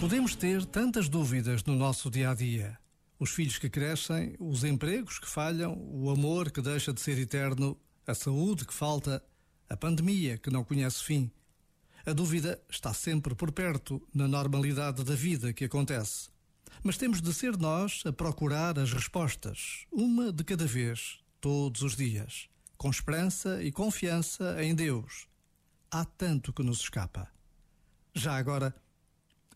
Podemos ter tantas dúvidas no nosso dia a dia. Os filhos que crescem, os empregos que falham, o amor que deixa de ser eterno, a saúde que falta, a pandemia que não conhece fim. A dúvida está sempre por perto na normalidade da vida que acontece. Mas temos de ser nós a procurar as respostas, uma de cada vez, todos os dias, com esperança e confiança em Deus. Há tanto que nos escapa. Já agora,